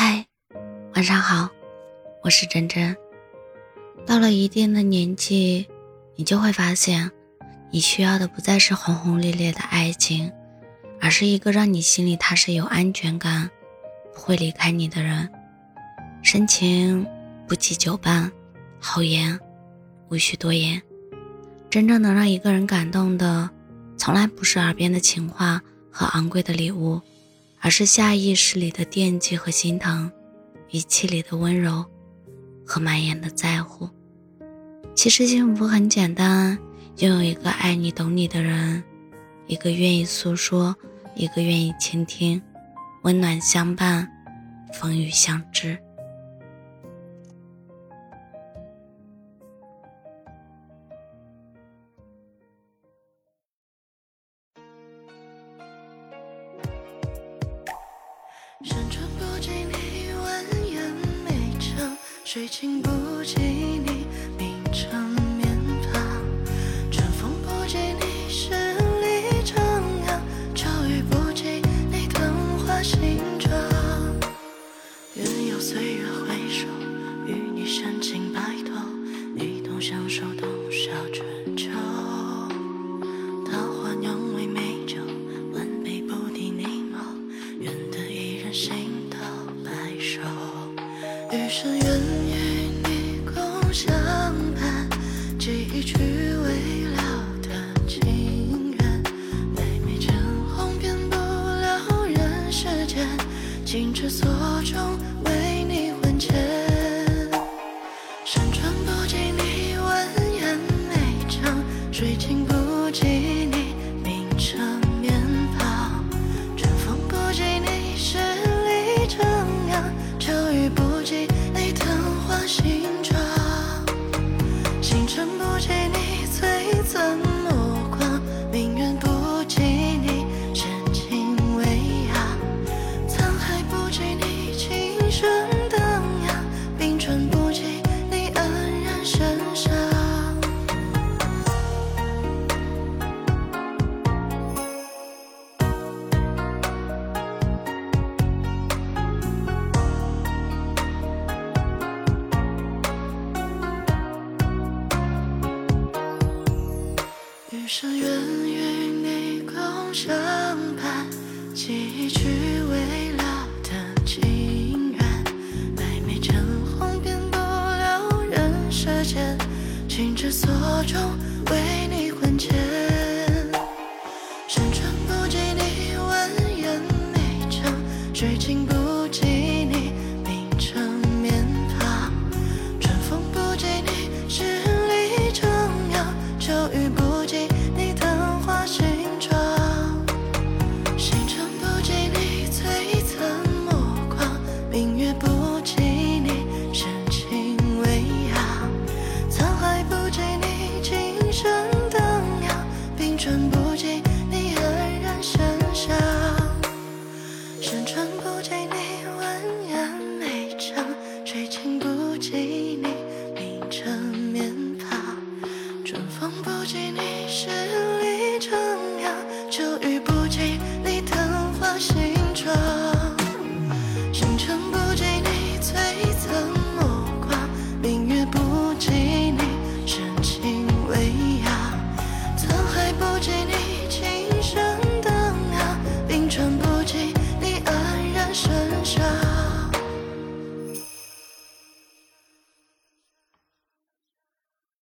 嗨，晚上好，我是真真。到了一定的年纪，你就会发现，你需要的不再是轰轰烈烈的爱情，而是一个让你心里踏实、有安全感、不会离开你的人。深情不及久伴，好言无需多言。真正能让一个人感动的，从来不是耳边的情话和昂贵的礼物。而是下意识里的惦记和心疼，语气里的温柔和满眼的在乎。其实幸福很简单，拥有一个爱你、懂你的人，一个愿意诉说，一个愿意倾听，温暖相伴，风雨相知。山川不及你蜿蜒美长，水清不及你明澄面庞，春风不及你十里徜徉，秋雨不及你桐花新装。愿有岁月回首，与你深情白头，一同相守余生愿与你共相伴，寄一曲未了的情缘。每每成红，遍不了人世间，情之所钟，生愿与你共相伴，记一曲未了的情缘。百媚成红，遍不了人世间，情之所钟，为你魂牵。山川不及你山川不及你蜿蜒美长，水清不及你明澈面庞，春风不及你十里徜徉，秋雨不及你昙花新妆。